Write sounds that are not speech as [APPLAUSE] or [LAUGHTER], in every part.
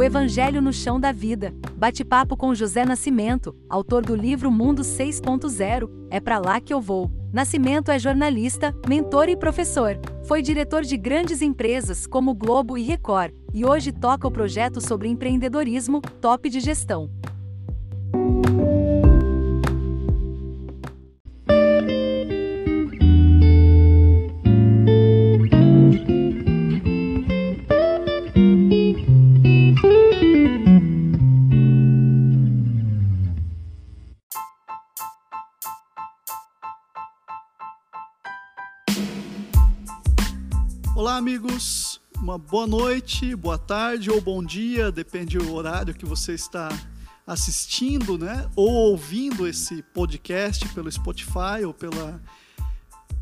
O Evangelho no Chão da Vida. Bate-papo com José Nascimento, autor do livro Mundo 6.0. É para lá que eu vou. Nascimento é jornalista, mentor e professor. Foi diretor de grandes empresas como Globo e Record, e hoje toca o projeto sobre empreendedorismo, top de gestão. Boa noite, boa tarde ou bom dia, depende do horário que você está assistindo, né? Ou ouvindo esse podcast pelo Spotify ou pela,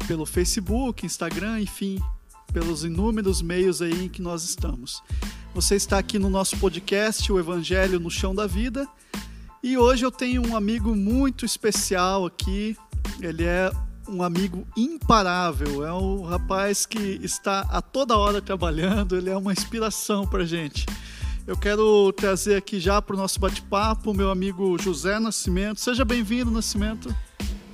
pelo Facebook, Instagram, enfim, pelos inúmeros meios aí em que nós estamos. Você está aqui no nosso podcast, o Evangelho no Chão da Vida, e hoje eu tenho um amigo muito especial aqui. Ele é um amigo imparável, é um rapaz que está a toda hora trabalhando, ele é uma inspiração para gente. Eu quero trazer aqui já para o nosso bate-papo meu amigo José Nascimento. Seja bem-vindo, Nascimento.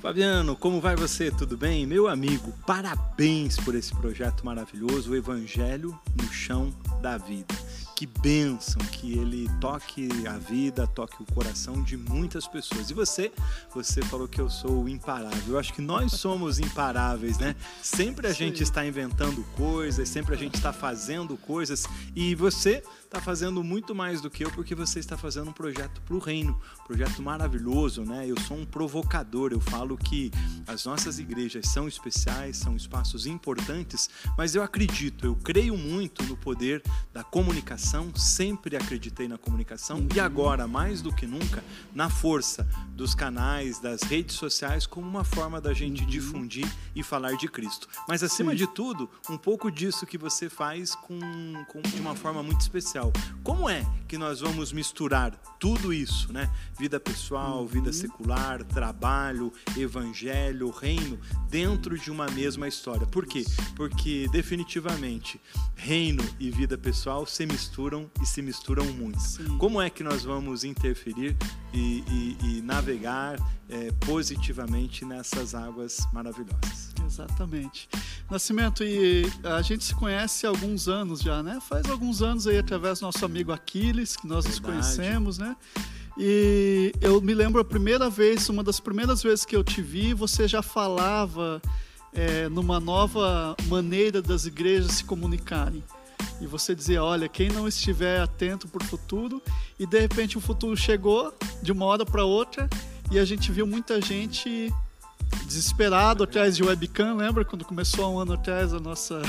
Fabiano, como vai você? Tudo bem? Meu amigo, parabéns por esse projeto maravilhoso, o Evangelho no Chão da Vida que bênção que ele toque a vida, toque o coração de muitas pessoas. E você, você falou que eu sou imparável. Eu acho que nós [LAUGHS] somos imparáveis, né? Sempre a gente está inventando coisas, sempre a gente está fazendo coisas e você está fazendo muito mais do que eu porque você está fazendo um projeto para o reino, um projeto maravilhoso, né? Eu sou um provocador, eu falo que as nossas igrejas são especiais, são espaços importantes, mas eu acredito, eu creio muito no poder da comunicação, sempre acreditei na comunicação e agora, mais do que nunca, na força dos canais, das redes sociais como uma forma da gente uhum. difundir e falar de Cristo. Mas acima Sim. de tudo, um pouco disso que você faz com, com de uma forma muito especial como é que nós vamos misturar tudo isso, né? Vida pessoal, uhum. vida secular, trabalho, evangelho, reino, dentro de uma mesma história. Por quê? Porque definitivamente reino e vida pessoal se misturam e se misturam muito. Sim. Como é que nós vamos interferir e, e, e navegar é, positivamente nessas águas maravilhosas? Exatamente. Nascimento, e a gente se conhece há alguns anos já, né? Faz alguns anos aí através do nosso amigo Aquiles, que nós Verdade. nos conhecemos, né? E eu me lembro a primeira vez, uma das primeiras vezes que eu te vi, você já falava é, numa nova maneira das igrejas se comunicarem. E você dizia, olha, quem não estiver atento para o futuro, e de repente o futuro chegou de uma hora para outra, e a gente viu muita gente desesperado atrás de webcam, lembra quando começou há um ano atrás a nossa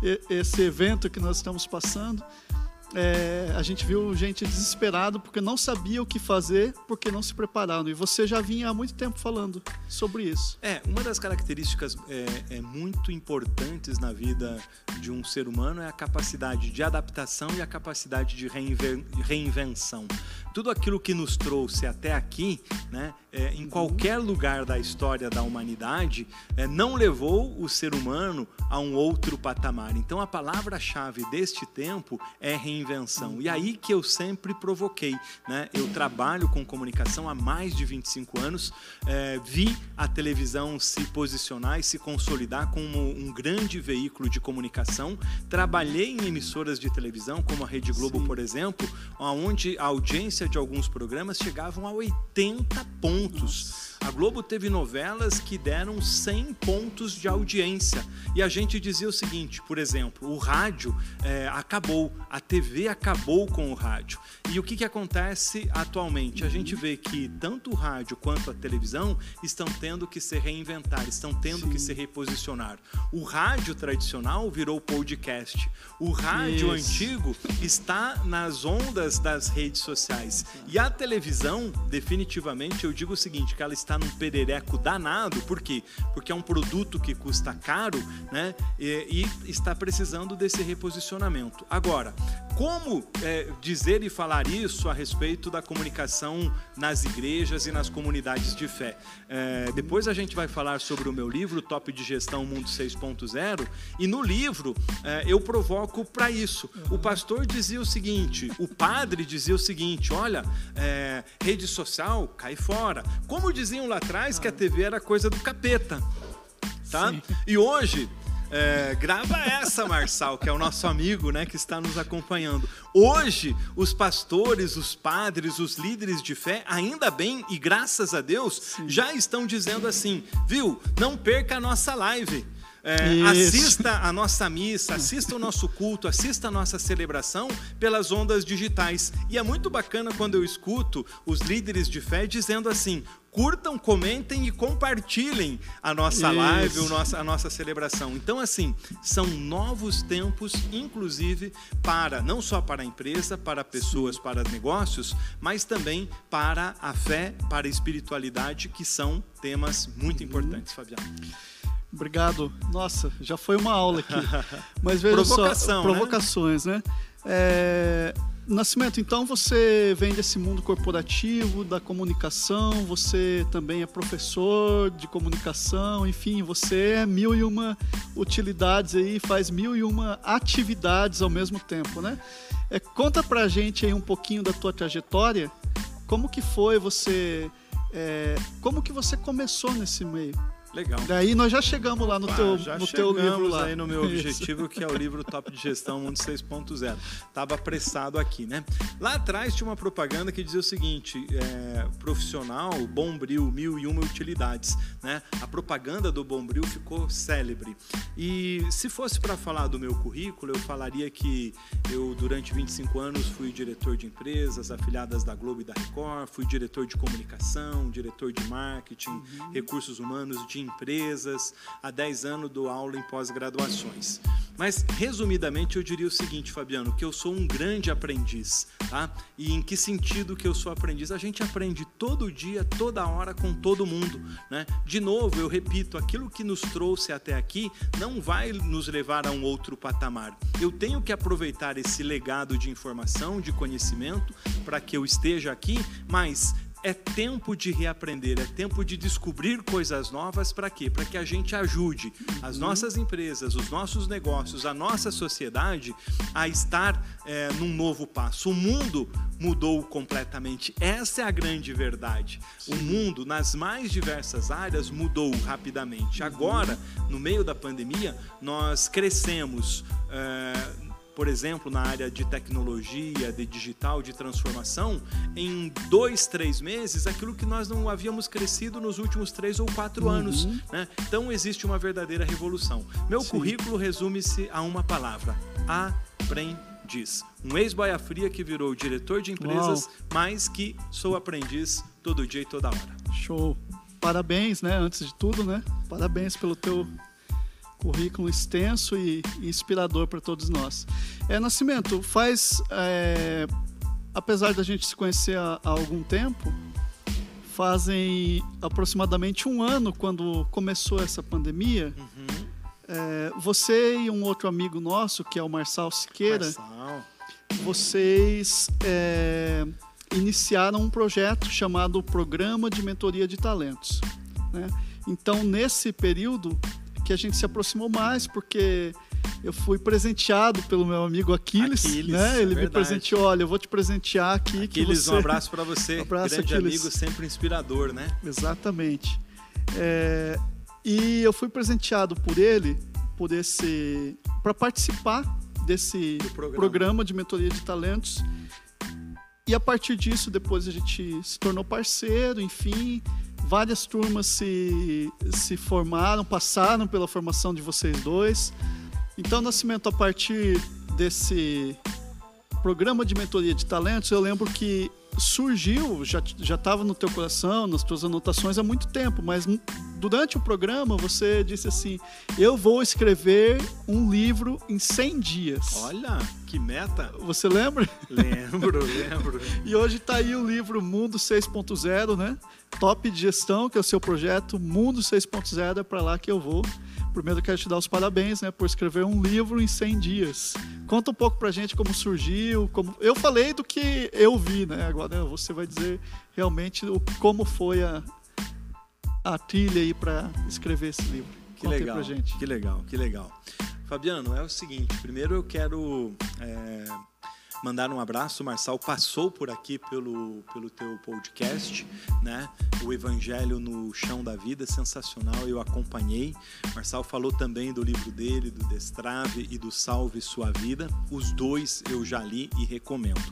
[LAUGHS] esse evento que nós estamos passando? É, a gente viu gente desesperado porque não sabia o que fazer, porque não se prepararam. E você já vinha há muito tempo falando sobre isso. É, uma das características é, é muito importantes na vida de um ser humano é a capacidade de adaptação e a capacidade de reinvenção. Tudo aquilo que nos trouxe até aqui, né, é, em qualquer lugar da história da humanidade, é, não levou o ser humano a um outro patamar. Então a palavra-chave deste tempo é reinvenção. E aí que eu sempre provoquei. Né? Eu trabalho com comunicação há mais de 25 anos, é, vi a televisão se posicionar e se consolidar como um grande veículo de comunicação. Trabalhei em emissoras de televisão, como a Rede Globo, Sim. por exemplo, onde a audiência de alguns programas chegavam a 80 pontos pontos. A Globo teve novelas que deram 100 pontos de audiência. E a gente dizia o seguinte, por exemplo, o rádio é, acabou, a TV acabou com o rádio. E o que, que acontece atualmente? A gente vê que tanto o rádio quanto a televisão estão tendo que se reinventar, estão tendo Sim. que se reposicionar. O rádio tradicional virou podcast. O rádio Isso. antigo está nas ondas das redes sociais. E a televisão, definitivamente, eu digo o seguinte, que ela está num perereco danado, por quê? Porque é um produto que custa caro, né? E, e está precisando desse reposicionamento. Agora, como é, dizer e falar isso a respeito da comunicação nas igrejas e nas comunidades de fé. É, depois a gente vai falar sobre o meu livro, Top de Gestão Mundo 6.0, e no livro é, eu provoco para isso. O pastor dizia o seguinte, o padre dizia o seguinte: olha, é, rede social cai fora. Como diziam lá atrás que a TV era coisa do capeta. Tá? E hoje é, grava essa, Marçal, que é o nosso amigo, né, que está nos acompanhando. Hoje, os pastores, os padres, os líderes de fé, ainda bem e graças a Deus, Sim. já estão dizendo assim, viu? Não perca a nossa live. É, assista a nossa missa, assista o nosso culto, assista a nossa celebração pelas ondas digitais. E é muito bacana quando eu escuto os líderes de fé dizendo assim: curtam, comentem e compartilhem a nossa Isso. live, a nossa, a nossa celebração. Então, assim, são novos tempos, inclusive, para não só para a empresa, para pessoas, Sim. para negócios, mas também para a fé, para a espiritualidade, que são temas muito uhum. importantes, Fabiano. Obrigado. Nossa, já foi uma aula aqui. [LAUGHS] Mas veja só, provocações, né? né? É, Nascimento, então você vem desse mundo corporativo, da comunicação, você também é professor de comunicação, enfim, você é mil e uma utilidades aí, faz mil e uma atividades ao mesmo tempo, né? É, conta pra gente aí um pouquinho da tua trajetória, como que foi você, é, como que você começou nesse meio? Legal. Daí nós já chegamos lá no ah, teu, já no teu livro lá. aí no meu objetivo, que é o livro Top de Gestão Mundo 6.0. Tava apressado aqui, né? Lá atrás tinha uma propaganda que dizia o seguinte, é, profissional, Bombril, mil e uma utilidades, né? A propaganda do Bombril ficou célebre. E se fosse para falar do meu currículo, eu falaria que eu, durante 25 anos, fui diretor de empresas afiliadas da Globo e da Record, fui diretor de comunicação, diretor de marketing, uhum. recursos humanos, de empresas, há 10 anos dou aula em pós-graduações. Mas, resumidamente, eu diria o seguinte, Fabiano, que eu sou um grande aprendiz, tá? E em que sentido que eu sou aprendiz? A gente aprende todo dia, toda hora, com todo mundo, né? De novo, eu repito, aquilo que nos trouxe até aqui não vai nos levar a um outro patamar. Eu tenho que aproveitar esse legado de informação, de conhecimento, para que eu esteja aqui, mas é tempo de reaprender, é tempo de descobrir coisas novas para quê? Para que a gente ajude as nossas empresas, os nossos negócios, a nossa sociedade a estar é, num novo passo. O mundo mudou completamente. Essa é a grande verdade. O mundo, nas mais diversas áreas, mudou rapidamente. Agora, no meio da pandemia, nós crescemos. É, por exemplo, na área de tecnologia, de digital, de transformação, em dois, três meses, aquilo que nós não havíamos crescido nos últimos três ou quatro uhum. anos. Né? Então, existe uma verdadeira revolução. Meu Sim. currículo resume-se a uma palavra: aprendiz. Um ex-boia fria que virou diretor de empresas, Uau. mas que sou aprendiz todo dia e toda hora. Show! Parabéns, né? Antes de tudo, né? Parabéns pelo teu currículo extenso e inspirador para todos nós. É, Nascimento, faz, é, apesar da gente se conhecer há, há, algum tempo, fazem aproximadamente um ano quando começou essa pandemia. Uhum. É, você e um outro amigo nosso, que é o Marçal Siqueira, Marçal. vocês é, iniciaram um projeto chamado Programa de Mentoria de Talentos. Né? Então, nesse período, que a gente se aproximou mais, porque eu fui presenteado pelo meu amigo Aquiles, Aquiles né? Ele me presenteou, olha, eu vou te presentear aqui. Aquiles, você... um abraço para você, [LAUGHS] um abraço, grande Aquiles. amigo, sempre inspirador, né? Exatamente. É... E eu fui presenteado por ele, por esse, para participar desse programa. programa de mentoria de talentos. E a partir disso, depois a gente se tornou parceiro, enfim, várias turmas se, se formaram, passaram pela formação de vocês dois. Então, Nascimento, a partir desse programa de mentoria de talentos, eu lembro que surgiu, já estava no teu coração, nas tuas anotações há muito tempo, mas durante o programa você disse assim: Eu vou escrever um livro em 100 dias. Olha, que meta! Você lembra? Lembro, [LAUGHS] lembro. e hoje está aí o livro Mundo 6.0, né? Top de Gestão, que é o seu projeto Mundo 6.0, é para lá que eu vou. Primeiro quero te dar os parabéns, né, por escrever um livro em 100 dias. Conta um pouco pra gente como surgiu, como eu falei do que eu vi, né? Agora você vai dizer realmente o, como foi a, a trilha aí para escrever esse livro. Que Conta legal, que legal, que legal. Fabiano, é o seguinte, primeiro eu quero é mandar um abraço. O Marçal passou por aqui pelo, pelo teu podcast, né? O Evangelho no Chão da Vida, sensacional, eu acompanhei. Marçal falou também do livro dele, do Destrave e do Salve Sua Vida. Os dois eu já li e recomendo.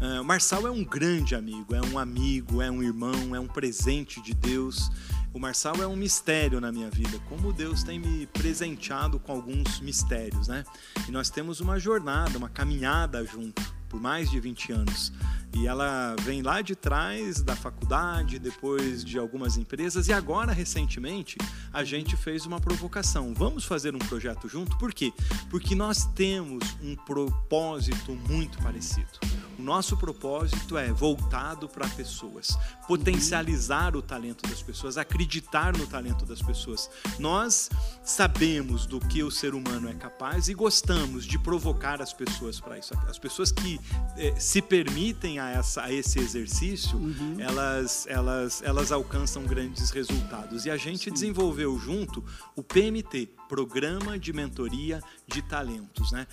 Uh, Marçal é um grande amigo, é um amigo, é um irmão, é um presente de Deus. O Marçal é um mistério na minha vida, como Deus tem me presenteado com alguns mistérios, né? E nós temos uma jornada, uma caminhada junto por mais de 20 anos. E ela vem lá de trás da faculdade, depois de algumas empresas, e agora, recentemente, a gente fez uma provocação. Vamos fazer um projeto junto? Por quê? Porque nós temos um propósito muito parecido. O nosso propósito é voltado para pessoas, potencializar o talento das pessoas, acreditar no talento das pessoas. Nós sabemos do que o ser humano é capaz e gostamos de provocar as pessoas para isso. As pessoas que eh, se permitem a, essa, a esse exercício, uhum. elas, elas, elas alcançam grandes resultados. E a gente Sim. desenvolveu junto o PMT, Programa de Mentoria de Talentos. Né?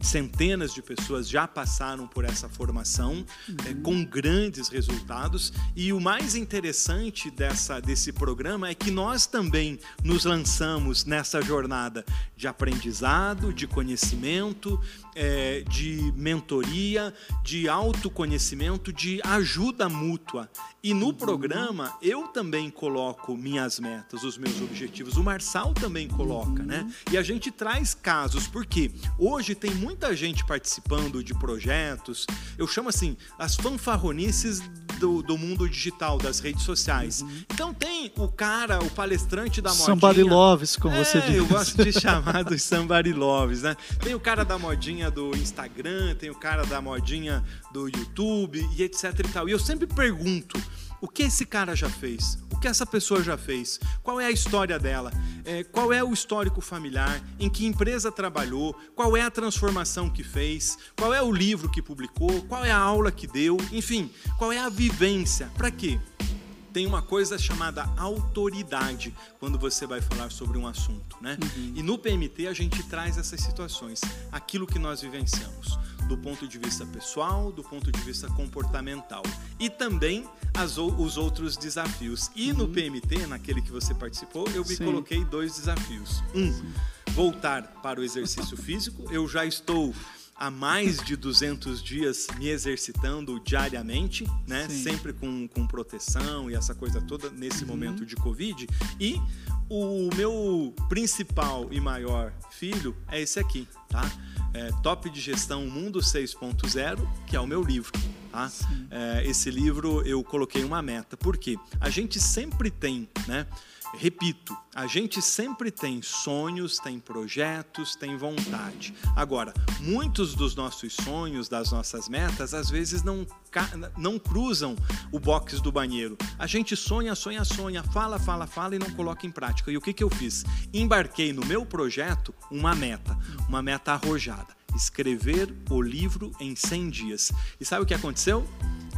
Centenas de pessoas já passaram por essa formação uhum. é, com grandes resultados. E o mais interessante dessa, desse programa é que nós também nos lançamos nessa jornada de aprendizado, de conhecimento, é, de mentoria, de autoconhecimento, de ajuda mútua. E no uhum. programa eu também coloco minhas metas, os meus objetivos. O Marçal também coloca, né? uhum. né? E a gente traz casos, porque hoje tem muita gente participando de projetos. Eu chamo assim as fanfarronices do, do mundo digital, das redes sociais. Uhum. Então tem o cara, o palestrante da modinha. Somebody loves, como é, você diz. Eu gosto de chamar dos somebody loves, né? Tem o cara da modinha do Instagram, tem o cara da modinha do YouTube e etc e tal. E eu sempre pergunto, o que esse cara já fez? O que essa pessoa já fez? Qual é a história dela? É, qual é o histórico familiar? Em que empresa trabalhou? Qual é a transformação que fez? Qual é o livro que publicou? Qual é a aula que deu? Enfim, qual é a vivência? Para quê? tem uma coisa chamada autoridade quando você vai falar sobre um assunto, né? Uhum. E no PMT a gente traz essas situações, aquilo que nós vivenciamos, do ponto de vista pessoal, do ponto de vista comportamental e também as, os outros desafios. E uhum. no PMT, naquele que você participou, eu me Sim. coloquei dois desafios. Um, Sim. voltar para o exercício físico. Eu já estou há mais de 200 dias me exercitando diariamente, né? Sempre com, com proteção e essa coisa toda nesse uhum. momento de Covid. E o meu principal e maior filho é esse aqui, tá? É, Top de Gestão Mundo 6.0, que é o meu livro. Tá? É, esse livro eu coloquei uma meta, porque a gente sempre tem, né? Repito, a gente sempre tem sonhos, tem projetos, tem vontade. Agora, muitos dos nossos sonhos, das nossas metas, às vezes não, não cruzam o box do banheiro. A gente sonha, sonha, sonha, fala, fala, fala e não coloca em prática. E o que, que eu fiz? Embarquei no meu projeto uma meta, uma meta arrojada: escrever o livro em 100 dias. E sabe o que aconteceu?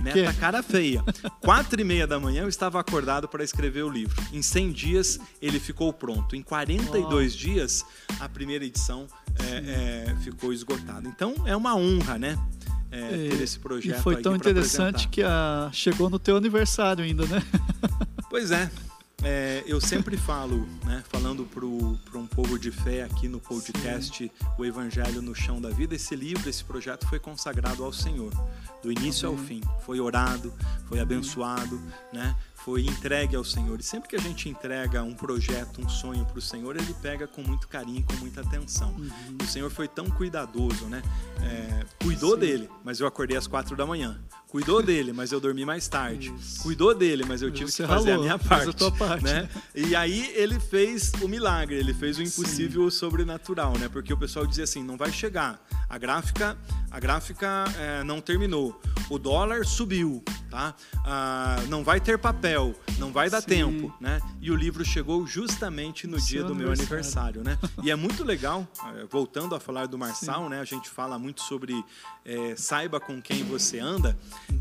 Meta que? cara feia. Quatro e meia da manhã eu estava acordado para escrever o livro. Em 100 dias ele ficou pronto. Em 42 oh. dias a primeira edição é, é, ficou esgotada. Então é uma honra, né? É, ter esse projeto. E foi tão interessante que a... chegou no teu aniversário ainda, né? Pois é. É, eu sempre falo, né, falando para um povo de fé aqui no podcast Sim. O Evangelho no Chão da Vida, esse livro, esse projeto foi consagrado ao Senhor, do início Amém. ao fim. Foi orado, foi abençoado, né? Foi entregue ao Senhor. E sempre que a gente entrega um projeto, um sonho para o Senhor, Ele pega com muito carinho, com muita atenção. Uhum. O Senhor foi tão cuidadoso, né? É, cuidou Sim. dele, mas eu acordei às quatro da manhã. Cuidou [LAUGHS] dele, mas eu dormi mais tarde. Isso. Cuidou dele, mas eu tive Você que fazer ralou, a minha parte. A parte. Né? E aí ele fez o milagre, ele fez o impossível Sim. sobrenatural, né? Porque o pessoal dizia assim, não vai chegar. A gráfica, a gráfica é, não terminou. O dólar subiu tá? Ah, não vai ter papel, não vai dar Sim. tempo, né? E o livro chegou justamente no dia do meu aniversário, né? E é muito legal, eh, voltando a falar do Marçal, Sim. né? A gente fala muito sobre é, saiba com quem você anda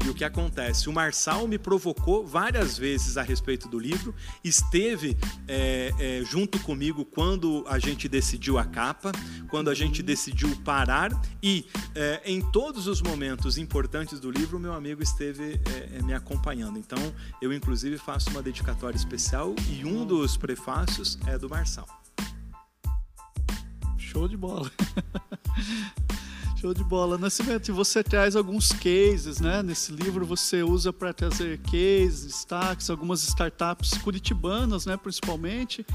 e o que acontece. O Marçal me provocou várias vezes a respeito do livro, esteve é, é, junto comigo quando a gente decidiu a capa, quando a gente decidiu parar e em todos os momentos importantes do livro, meu amigo esteve me acompanhando. Então, eu inclusive faço uma dedicatória especial e um dos prefácios é do Marçal. Show de bola. [LAUGHS] Show de bola. Nascimento, e você traz alguns cases, né? Nesse livro você usa para trazer cases, destaques, algumas startups curitibanas, né? Principalmente.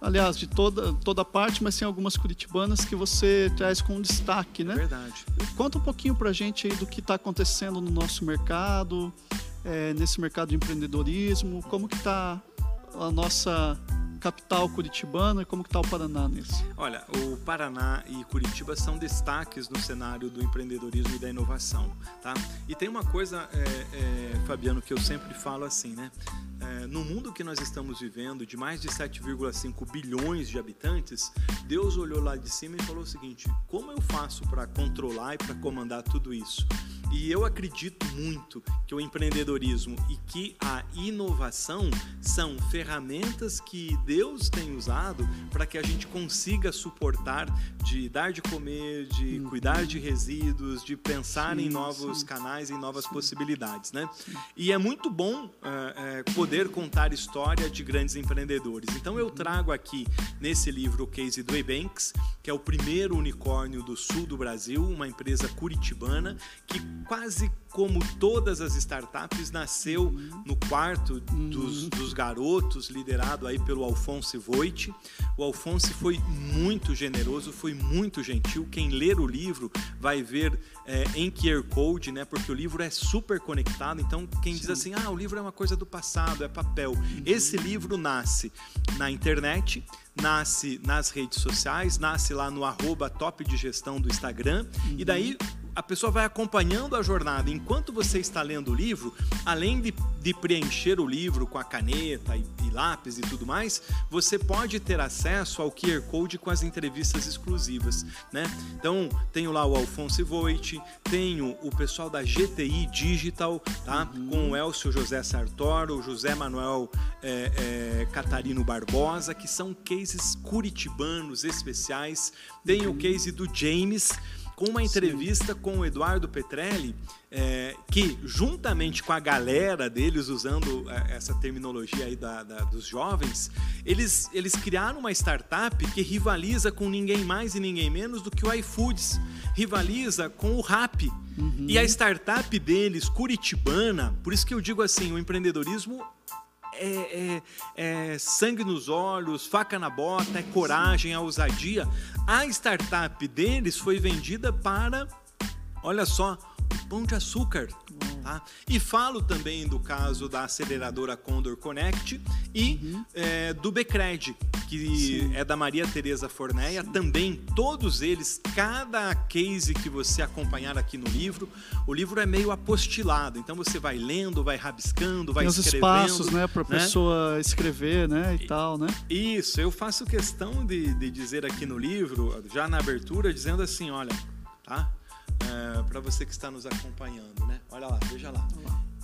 Aliás, de toda, toda parte, mas tem algumas curitibanas que você traz com destaque, né? Verdade. Conta um pouquinho para a gente aí do que está acontecendo no nosso mercado, é, nesse mercado de empreendedorismo, como que está a nossa capital curitibana, como que está o Paraná nisso? Olha, o Paraná e Curitiba são destaques no cenário do empreendedorismo e da inovação, tá? E tem uma coisa, é, é, Fabiano, que eu sempre falo assim, né? É, no mundo que nós estamos vivendo, de mais de 7,5 bilhões de habitantes, Deus olhou lá de cima e falou o seguinte: como eu faço para controlar e para comandar tudo isso? E eu acredito muito que o empreendedorismo e que a inovação são ferramentas que Deus tem usado para que a gente consiga suportar de dar de comer, de uhum. cuidar de resíduos, de pensar sim, em novos sim. canais, em novas sim. possibilidades, né? E é muito bom é, é, poder contar história de grandes empreendedores. Então eu trago aqui nesse livro o case do Ebanks, que é o primeiro unicórnio do sul do Brasil, uma empresa curitibana que quase como todas as startups, nasceu no quarto dos, dos garotos, liderado aí pelo Alfonso Voit. O Alfonso foi muito generoso, foi muito gentil. Quem ler o livro vai ver é, em QR Code, né? Porque o livro é super conectado. Então, quem Sim. diz assim, ah, o livro é uma coisa do passado, é papel. Esse livro nasce na internet, nasce nas redes sociais, nasce lá no arroba top de gestão do Instagram, uhum. e daí a pessoa vai acompanhando a jornada. Enquanto você está lendo o livro, além de, de preencher o livro com a caneta e, e, lápis e tudo mais, você pode ter acesso ao QR Code com as entrevistas exclusivas. Né? Então, tenho lá o Alfonso Voit, tenho o pessoal da GTI Digital, tá? Uhum. com o Elcio José Sartor, o José Manuel é, é, Catarino Barbosa, que são cases curitibanos especiais. Tem uhum. o case do James uma entrevista Sim. com o Eduardo Petrelli, é, que juntamente com a galera deles, usando é, essa terminologia aí da, da, dos jovens, eles, eles criaram uma startup que rivaliza com ninguém mais e ninguém menos do que o iFoods, rivaliza com o Rap. Uhum. E a startup deles, curitibana, por isso que eu digo assim, o empreendedorismo é, é, é, sangue nos olhos, faca na bota, é coragem, é ousadia. A startup deles foi vendida para, olha só, pão de açúcar. Tá? E falo também do caso da aceleradora Condor Connect e uhum. é, do Becred, que Sim. é da Maria Tereza Forneia. Sim. Também, todos eles, cada case que você acompanhar aqui no livro, o livro é meio apostilado. Então você vai lendo, vai rabiscando, vai Tem escrevendo. os espaços, né, para a né? pessoa escrever, né, e, e, tal, né? Isso, eu faço questão de, de dizer aqui no livro, já na abertura, dizendo assim, olha, tá? É, para você que está nos acompanhando, né? Olha lá, veja lá.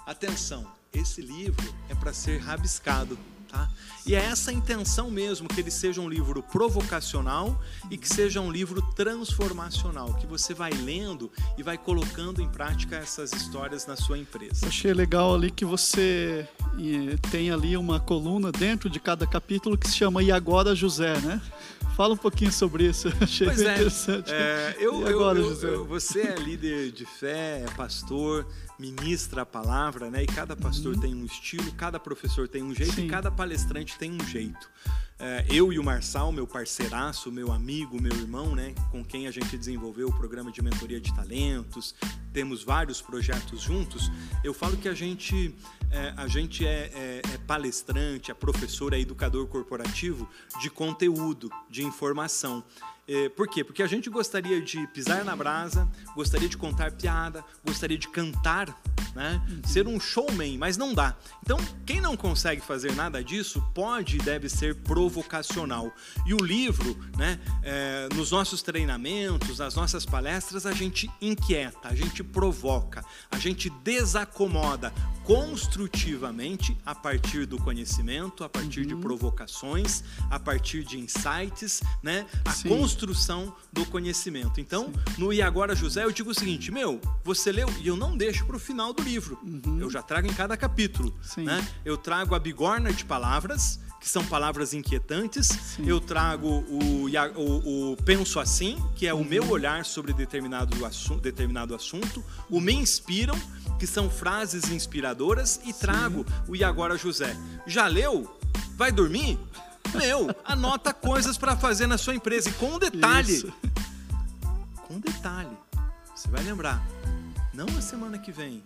Atenção, esse livro é para ser rabiscado. Tá? E é essa a intenção mesmo, que ele seja um livro provocacional e que seja um livro transformacional, que você vai lendo e vai colocando em prática essas histórias na sua empresa. achei legal ali que você tem ali uma coluna dentro de cada capítulo que se chama E Agora José, né? Fala um pouquinho sobre isso, achei pois é, interessante. É, eu, agora, eu, eu, você é líder de fé, é pastor, ministra a palavra, né? E cada pastor uhum. tem um estilo, cada professor tem um jeito Sim. e cada palestrante tem um jeito. É, eu e o Marçal, meu parceiraço, meu amigo, meu irmão, né, com quem a gente desenvolveu o programa de mentoria de talentos, temos vários projetos juntos. Eu falo que a gente, é, a gente é, é, é palestrante, é professor, é educador corporativo de conteúdo, de informação. É, por quê? Porque a gente gostaria de pisar na brasa, gostaria de contar piada, gostaria de cantar né? Ser um showman, mas não dá. Então, quem não consegue fazer nada disso pode e deve ser provocacional. E o livro, né, é, nos nossos treinamentos, nas nossas palestras, a gente inquieta, a gente provoca, a gente desacomoda construtivamente a partir do conhecimento, a partir uhum. de provocações, a partir de insights, né? A Sim. construção do conhecimento. Então, Sim. no E Agora José, eu digo o seguinte: meu, você leu e eu não deixo para o final do livro. Uhum. Eu já trago em cada capítulo. Né? Eu trago a bigorna de palavras que são palavras inquietantes. Sim. Eu trago o, o, o, penso assim, que é o meu uhum. olhar sobre determinado, assu determinado assunto. O me inspiram, que são frases inspiradoras. E trago o E Agora José. Já leu? Vai dormir? Meu, anota coisas para fazer na sua empresa. E com um detalhe. Isso. Com um detalhe. Você vai lembrar. Não a semana que vem.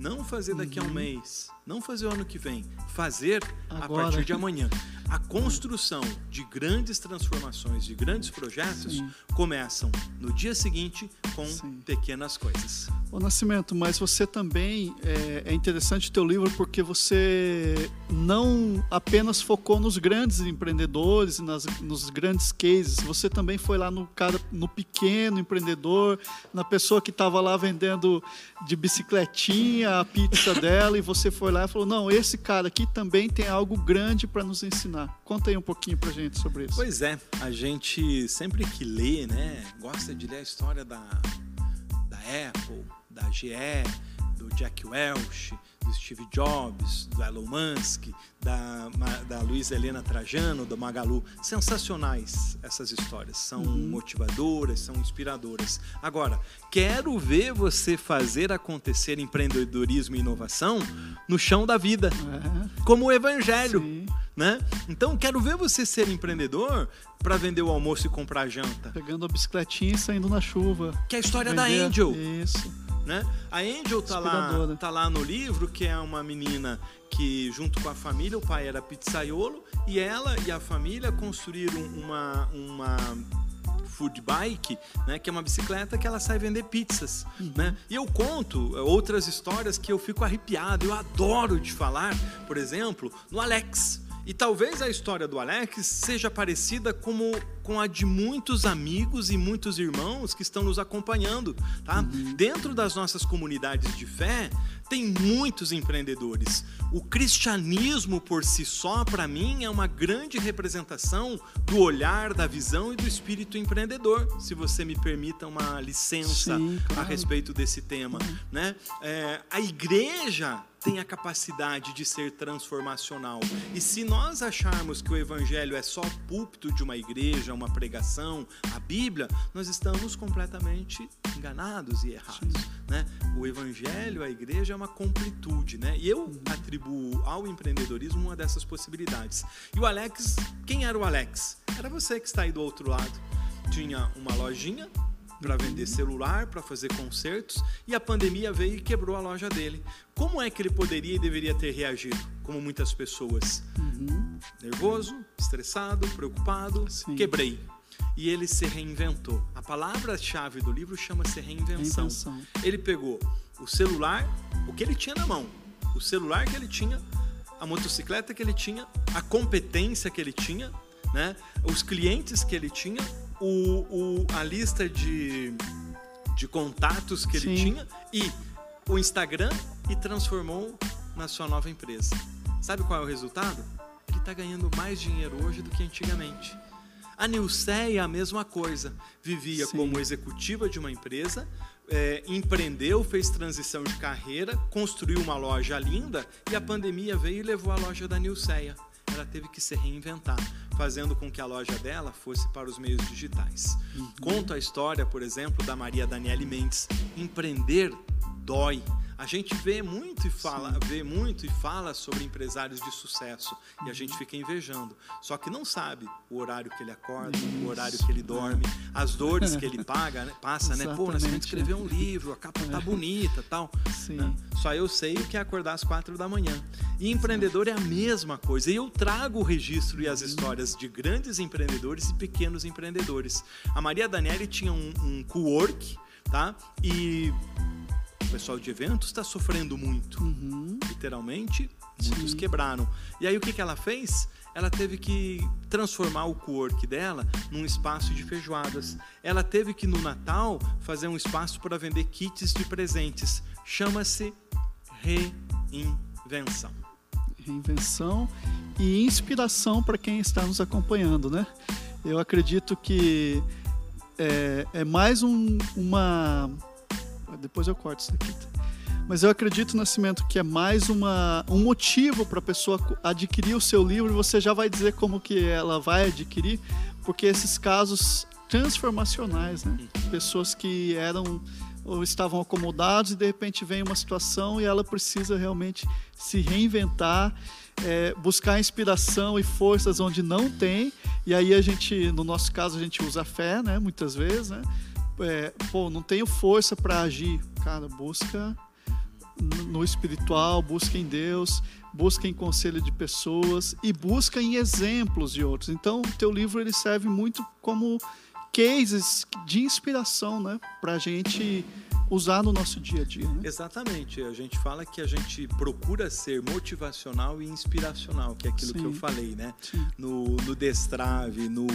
Não fazer daqui a um uhum. mês. Não fazer o ano que vem. Fazer Agora. a partir de amanhã a construção de grandes transformações, de grandes projetos, Sim. começam no dia seguinte com Sim. pequenas coisas. O Nascimento, mas você também é, é interessante o teu livro porque você não apenas focou nos grandes empreendedores, nas, nos grandes cases, você também foi lá no cara, no pequeno empreendedor, na pessoa que estava lá vendendo de bicicletinha a pizza dela e você foi lá e falou: não, esse cara aqui também tem algo grande para nos ensinar. Conta aí um pouquinho pra gente sobre isso. Pois é, a gente sempre que lê, né, gosta de ler a história da, da Apple, da GE, do Jack Welch, do Steve Jobs, do Elon Musk, da, da Luiz Helena Trajano, do Magalu. Sensacionais essas histórias. São uhum. motivadoras, são inspiradoras. Agora, quero ver você fazer acontecer empreendedorismo e inovação no chão da vida, é. como o Evangelho. Sim. Né? Então, quero ver você ser empreendedor para vender o almoço e comprar a janta. Pegando a bicicletinha e saindo na chuva. Que é a história da Angel. Isso. Né? A Angel tá lá, tá lá no livro, que é uma menina que, junto com a família, o pai era pizzaiolo, e ela e a família construíram uma, uma food bike, né, que é uma bicicleta que ela sai vender pizzas, uhum. né? E eu conto eh, outras histórias que eu fico arrepiado, eu adoro de falar, por exemplo, no Alex. E talvez a história do Alex seja parecida como com a de muitos amigos e muitos irmãos que estão nos acompanhando, tá? Uhum. Dentro das nossas comunidades de fé, tem muitos empreendedores. O cristianismo por si só, para mim, é uma grande representação do olhar, da visão e do espírito empreendedor, se você me permita uma licença Sim, claro. a respeito desse tema. Uhum. Né? É, a igreja tem a capacidade de ser transformacional. E se nós acharmos que o evangelho é só púlpito de uma igreja, uma pregação, a Bíblia, nós estamos completamente enganados e errados. Né? O evangelho, a igreja é uma completude. Né? E eu atribuo ao empreendedorismo uma dessas possibilidades. E o Alex, quem era o Alex? Era você que está aí do outro lado. Tinha uma lojinha para vender celular, para fazer concertos, e a pandemia veio e quebrou a loja dele. Como é que ele poderia e deveria ter reagido? Como muitas pessoas. Uhum. Nervoso, estressado, preocupado, Sim. quebrei. E ele se reinventou. A palavra-chave do livro chama-se reinvenção. reinvenção. Ele pegou o celular, o que ele tinha na mão, o celular que ele tinha, a motocicleta que ele tinha, a competência que ele tinha, né? os clientes que ele tinha o, o, a lista de, de contatos que Sim. ele tinha e o Instagram e transformou na sua nova empresa. Sabe qual é o resultado? Ele está ganhando mais dinheiro hoje do que antigamente. A Nilceia, a mesma coisa. Vivia Sim. como executiva de uma empresa, é, empreendeu, fez transição de carreira, construiu uma loja linda e a pandemia veio e levou a loja da Nilceia ela teve que se reinventar, fazendo com que a loja dela fosse para os meios digitais. Uhum. Conto a história, por exemplo, da Maria Daniele Mendes. Empreender dói. A gente vê muito e fala, vê muito e fala sobre empresários de sucesso e a gente fica invejando. Só que não sabe o horário que ele acorda, Isso. o horário que ele dorme, as dores que ele [LAUGHS] paga, né? passa, né? Pô, nós temos escrever um livro, a capa tá é. bonita, tal. Né? Só eu sei o que é acordar às quatro da manhã. E empreendedor é a mesma coisa. E eu trago o registro e as histórias de grandes empreendedores e pequenos empreendedores. A Maria Daniele tinha um, um co-work, tá? E pessoal de eventos está sofrendo muito. Uhum. Literalmente, muitos Sim. quebraram. E aí o que, que ela fez? Ela teve que transformar o co-work dela num espaço de feijoadas. Ela teve que, no Natal, fazer um espaço para vender kits de presentes. Chama-se reinvenção. Reinvenção e inspiração para quem está nos acompanhando, né? Eu acredito que é, é mais um, uma. Depois eu corto isso aqui. Tá? Mas eu acredito, Nascimento, que é mais uma, um motivo para a pessoa adquirir o seu livro. Você já vai dizer como que ela vai adquirir, porque esses casos transformacionais, né? Pessoas que eram ou estavam acomodados e de repente vem uma situação e ela precisa realmente se reinventar, é, buscar inspiração e forças onde não tem. E aí a gente, no nosso caso, a gente usa a fé, né? Muitas vezes, né? É, pô, não tenho força para agir. Cara, busca no espiritual, busca em Deus, busca em conselho de pessoas e busca em exemplos de outros. Então, o teu livro ele serve muito como cases de inspiração, né, para gente usar no nosso dia a dia. Né? Exatamente. A gente fala que a gente procura ser motivacional e inspiracional, que é aquilo Sim. que eu falei, né? No, no Destrave, no,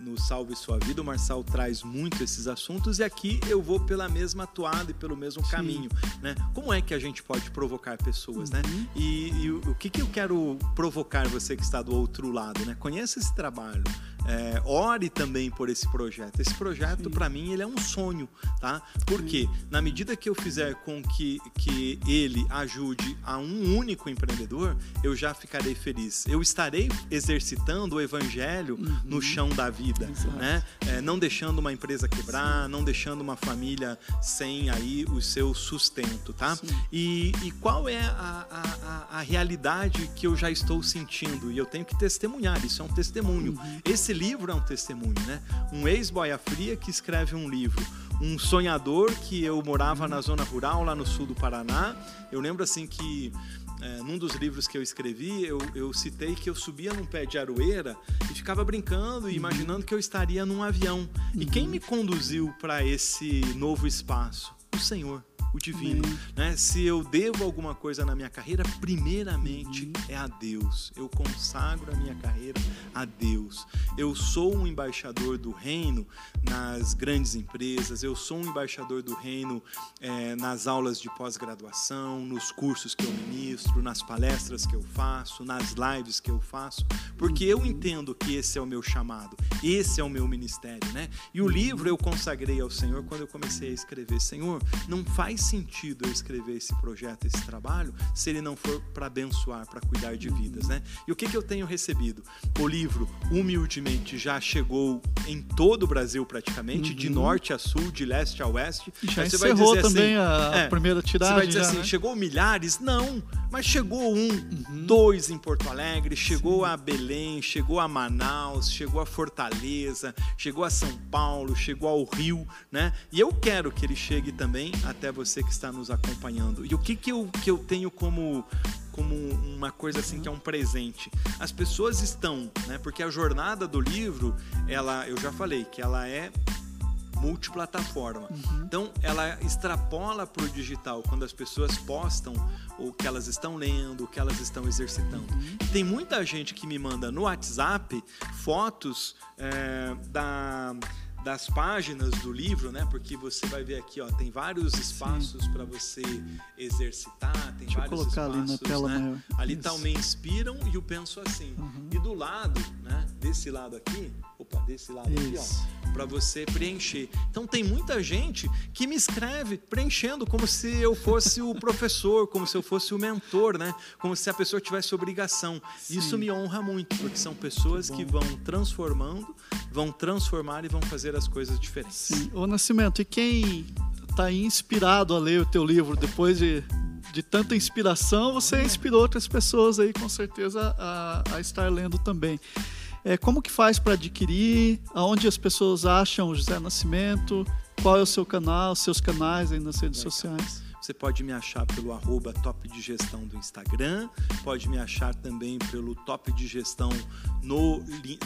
no Salve Sua Vida, o Marçal traz muito esses assuntos e aqui eu vou pela mesma toada e pelo mesmo Sim. caminho, né? Como é que a gente pode provocar pessoas, né? uhum. né? E, e o, o que, que eu quero provocar você que está do outro lado, né? Conheça esse trabalho. É, ore também por esse projeto. Esse projeto, para mim, ele é um sonho, tá? Porque na medida que eu fizer com que, que ele ajude a um único empreendedor, eu já ficarei feliz. Eu estarei exercitando o evangelho uhum. no chão da vida, Exato. né? É, não deixando uma empresa quebrar, Sim. não deixando uma família sem aí o seu sustento, tá? E, e, qual é a, a, a, realidade que eu já estou sentindo? E eu tenho que testemunhar, isso é um testemunho. Uhum. Esse esse livro é um testemunho, né? Um ex-boia fria que escreve um livro, um sonhador que eu morava na zona rural lá no sul do Paraná. Eu lembro assim que é, num dos livros que eu escrevi, eu, eu, citei que eu subia num pé de aroeira e ficava brincando e imaginando que eu estaria num avião. E quem me conduziu para esse novo espaço? O Senhor o divino. Né? Se eu devo alguma coisa na minha carreira, primeiramente uhum. é a Deus. Eu consagro a minha carreira a Deus. Eu sou um embaixador do reino nas grandes empresas, eu sou um embaixador do reino é, nas aulas de pós-graduação, nos cursos que eu ministro, nas palestras que eu faço, nas lives que eu faço, porque eu uhum. entendo que esse é o meu chamado, esse é o meu ministério. Né? E o livro eu consagrei ao Senhor quando eu comecei a escrever: Senhor, não faz sentido eu escrever esse projeto, esse trabalho, se ele não for para abençoar, para cuidar de vidas, né? E o que, que eu tenho recebido? O livro, humildemente, já chegou em todo o Brasil praticamente, uhum. de norte a sul, de leste a oeste. Já então, encerrou também assim, a é, primeira tiragem. Você vai dizer já, assim, né? chegou milhares? Não, mas chegou um, uhum. dois em Porto Alegre, chegou Sim. a Belém, chegou a Manaus, chegou a Fortaleza, chegou a São Paulo, chegou ao Rio, né? E eu quero que ele chegue também até você você que está nos acompanhando. E o que, que, eu, que eu tenho como, como uma coisa assim que é um presente? As pessoas estão, né? Porque a jornada do livro, ela, eu já falei que ela é multiplataforma. Uhum. Então, ela extrapola para o digital quando as pessoas postam o que elas estão lendo, o que elas estão exercitando. Uhum. Tem muita gente que me manda no WhatsApp fotos é, da das páginas do livro, né? Porque você vai ver aqui, ó, tem vários espaços para você exercitar, tem Deixa vários eu colocar espaços, ali na tela né? maior. Ali tá o me inspiram e o penso assim. Uhum. E do lado, né? Desse lado aqui, opa, desse lado Isso. aqui, ó, para você preencher. Então tem muita gente que me escreve preenchendo como se eu fosse o [LAUGHS] professor, como se eu fosse o mentor, né? Como se a pessoa tivesse obrigação. Sim. Isso me honra muito, porque são pessoas que, vão transformando, vão transformar e vão fazer fazer as coisas diferentes. Sim. Ô Nascimento, e quem está inspirado a ler o teu livro depois de, de tanta inspiração, você inspirou outras pessoas aí com certeza a, a estar lendo também. É, como que faz para adquirir? Aonde as pessoas acham o José Nascimento? Qual é o seu canal, seus canais aí nas redes Legal. sociais? Você pode me achar pelo arroba top de gestão do Instagram, pode me achar também pelo top de gestão no,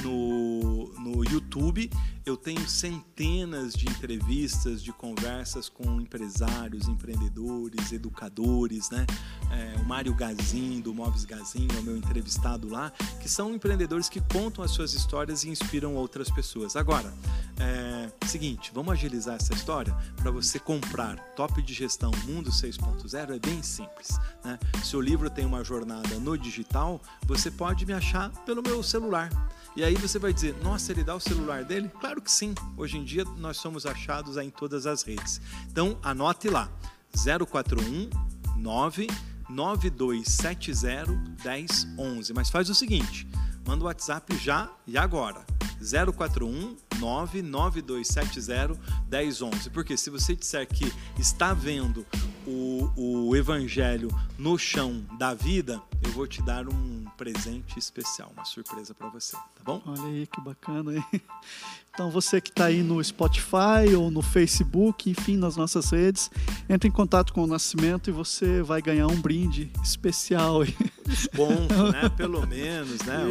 no, no YouTube. Eu tenho centenas de entrevistas, de conversas com empresários, empreendedores, educadores, né? É, o Mário Gazin, do Móveis Gazin, é o meu entrevistado lá, que são empreendedores que contam as suas histórias e inspiram outras pessoas. Agora, é, seguinte, vamos agilizar essa história para você comprar Top de Gestão Mundo 6.0 é bem simples. Né? Se o livro tem uma jornada no digital, você pode me achar pelo meu celular. E aí você vai dizer, nossa, ele dá o celular dele? Claro que sim. Hoje em dia nós somos achados em todas as redes. Então anote lá, 041 9 9270 1011. Mas faz o seguinte, manda o WhatsApp já e agora. 041 99270 1011. Porque se você disser que está vendo o, o Evangelho no chão da vida, eu vou te dar um presente especial, uma surpresa para você, tá bom? Olha aí que bacana, hein? [LAUGHS] Então você que está aí no Spotify ou no Facebook, enfim, nas nossas redes, entre em contato com o Nascimento e você vai ganhar um brinde especial. [LAUGHS] Desconto, né? [LAUGHS] Pelo menos, né?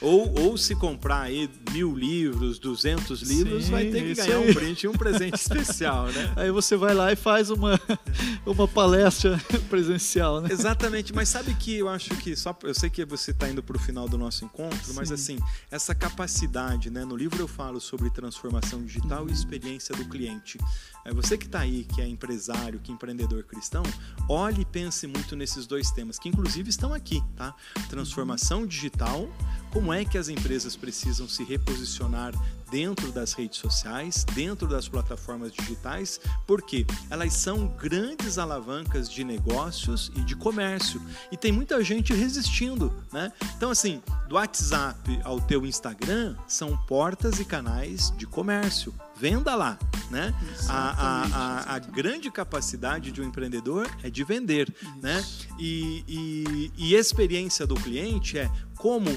Ou, ou, ou se comprar aí mil livros, duzentos livros, Sim, vai ter que ganhar aí. um brinde e um presente especial, né? [LAUGHS] Aí você vai lá e faz uma, [LAUGHS] uma palestra presencial, né? Exatamente, mas sabe que eu acho que só eu sei que você está indo para o final do nosso encontro, Sim. mas assim essa capacidade, né? No livro eu falo sobre transformação digital e experiência do cliente. É você que está aí, que é empresário, que é empreendedor cristão, olhe e pense muito nesses dois temas, que inclusive estão aqui, tá? Transformação digital, como é que as empresas precisam se reposicionar dentro das redes sociais, dentro das plataformas digitais, porque elas são grandes alavancas de negócios e de comércio. E tem muita gente resistindo, né? Então, assim, do WhatsApp ao teu Instagram são portas e canais de comércio. Venda lá, né? A, a, a, a, grande capacidade de um empreendedor é de vender, né? Isso. né? E, e, e experiência do cliente é como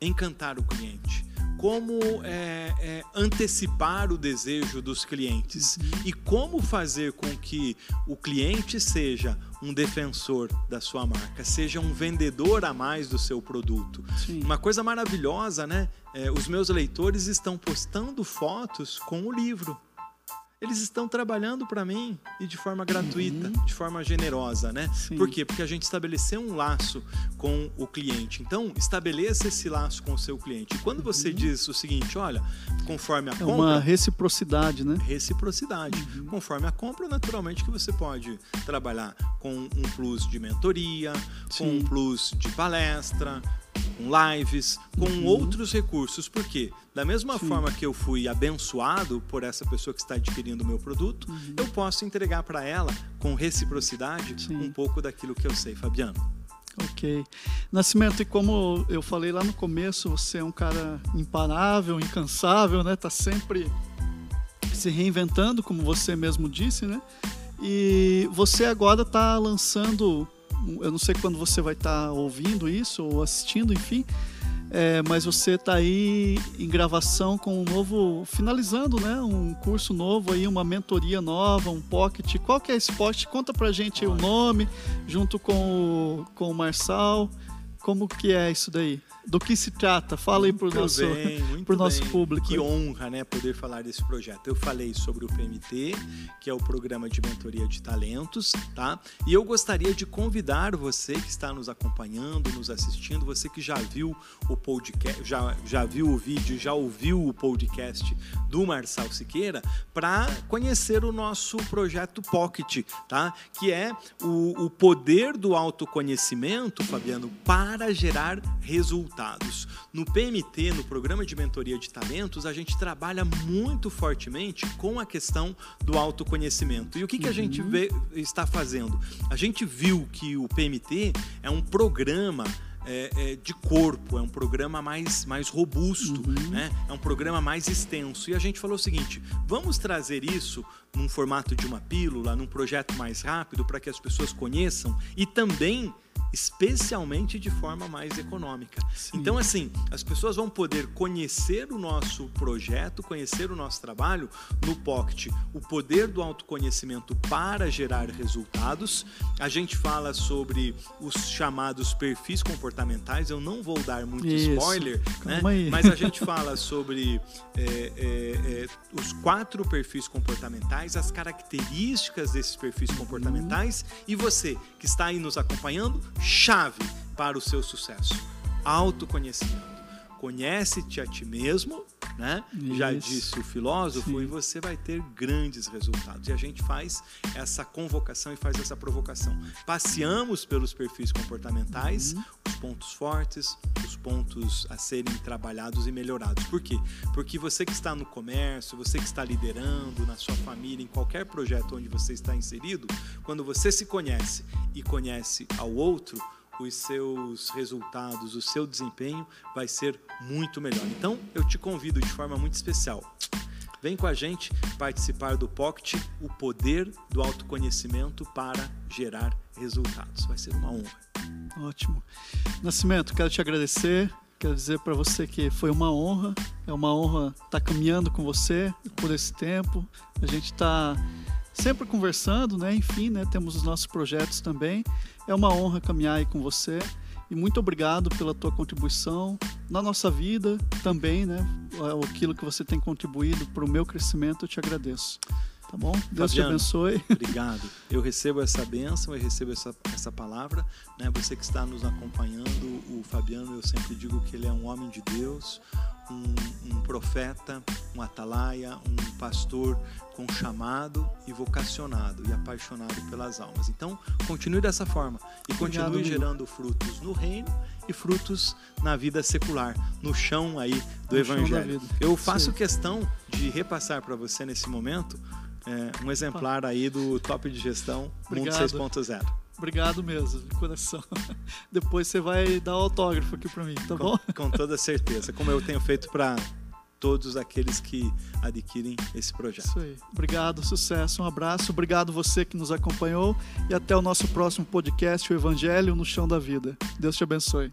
encantar o cliente como é, é, antecipar o desejo dos clientes uhum. e como fazer com que o cliente seja um defensor da sua marca, seja um vendedor a mais do seu produto. Sim. Uma coisa maravilhosa, né? É, os meus leitores estão postando fotos com o livro eles estão trabalhando para mim e de forma gratuita, uhum. de forma generosa, né? Sim. Por quê? Porque a gente estabeleceu um laço com o cliente. Então, estabeleça esse laço com o seu cliente. Quando você uhum. diz o seguinte, olha, conforme a é compra... uma reciprocidade, né? Reciprocidade. Uhum. Conforme a compra, naturalmente que você pode trabalhar com um plus de mentoria, Sim. com um plus de palestra, com lives, com uhum. outros recursos. Por quê? Da mesma Sim. forma que eu fui abençoado por essa pessoa que está adquirindo o meu produto, uhum. eu posso entregar para ela, com reciprocidade, Sim. um pouco daquilo que eu sei, Fabiano. Ok. Nascimento, e como eu falei lá no começo, você é um cara imparável, incansável, né? Tá sempre se reinventando, como você mesmo disse, né? E você agora está lançando eu não sei quando você vai estar tá ouvindo isso ou assistindo, enfim. É, mas você está aí em gravação com um novo, finalizando, né? Um curso novo aí, uma mentoria nova, um pocket. Qual que é esse pocket? Conta pra gente o nome, junto com o, com o Marçal. Como que é isso daí? Do que se trata? Fala aí para o nosso, [LAUGHS] pro nosso público. Que honra, né, poder falar desse projeto. Eu falei sobre o PMT, que é o Programa de Mentoria de Talentos, tá? E eu gostaria de convidar você que está nos acompanhando, nos assistindo, você que já viu o podcast, já, já viu o vídeo, já ouviu o podcast do Marçal Siqueira, para conhecer o nosso projeto Pocket, tá? Que é o, o poder do autoconhecimento, Fabiano, para gerar resultados resultados. No PMT, no Programa de Mentoria de Talentos, a gente trabalha muito fortemente com a questão do autoconhecimento. E o que, que a gente uhum. vê, está fazendo? A gente viu que o PMT é um programa é, é, de corpo, é um programa mais, mais robusto, uhum. né? é um programa mais extenso. E a gente falou o seguinte: vamos trazer isso num formato de uma pílula, num projeto mais rápido, para que as pessoas conheçam e também especialmente de forma mais econômica. Sim. Então, assim, as pessoas vão poder conhecer o nosso projeto, conhecer o nosso trabalho no Pocket, o poder do autoconhecimento para gerar resultados. A gente fala sobre os chamados perfis comportamentais. Eu não vou dar muito Isso. spoiler, né? Mas a [LAUGHS] gente fala sobre é, é, é, os quatro perfis comportamentais, as características desses perfis comportamentais e você que está aí nos acompanhando, chave para o seu sucesso: autoconhecimento. Conhece-te a ti mesmo, né? Já Isso. disse o filósofo, Sim. e você vai ter grandes resultados. E a gente faz essa convocação e faz essa provocação. Passeamos pelos perfis comportamentais, Uhum. os pontos fortes, os pontos a serem trabalhados e melhorados. Por quê? Porque você que está no comércio, você que está liderando, na sua família, em qualquer projeto onde você está inserido, quando você se conhece e conhece ao outro, os seus resultados, o seu desempenho vai ser muito melhor. Então, eu te convido de forma muito especial. Vem com a gente participar do Pocket, o poder do autoconhecimento para gerar resultados. Vai ser uma honra. Ótimo. Nascimento, quero te agradecer. Quero dizer para você que foi uma honra. É uma honra estar caminhando com você por esse tempo. A gente está sempre conversando, né? Enfim, né? Temos os nossos projetos também. É uma honra caminhar aí com você. E muito obrigado pela tua contribuição na nossa vida também, né? Aquilo que você tem contribuído para o meu crescimento, eu te agradeço. Tá bom? Deus te Fabiano. abençoe. [LAUGHS] Obrigado. Eu recebo essa bênção, eu recebo essa, essa palavra. Né? Você que está nos acompanhando, o Fabiano, eu sempre digo que ele é um homem de Deus, um, um profeta, um atalaia, um pastor com chamado e vocacionado e apaixonado pelas almas. Então, continue dessa forma e Obrigado, continue amigo. gerando frutos no reino e frutos na vida secular, no chão aí do No evangelho. Eu faço aí. questão de repassar para você nesse momento é, um exemplar aí do Top de Gestão Obrigado. Mundo 6.0. Obrigado mesmo, de coração. [LAUGHS] Depois você vai dar autógrafo aqui para mim, tá bom? Com, com toda certeza, como eu tenho feito para todos aqueles que adquirem esse projeto. Isso aí. Obrigado, sucesso, um abraço. Obrigado você que nos acompanhou e até o nosso próximo podcast, o Evangelho no Chão da Vida. Deus te abençoe.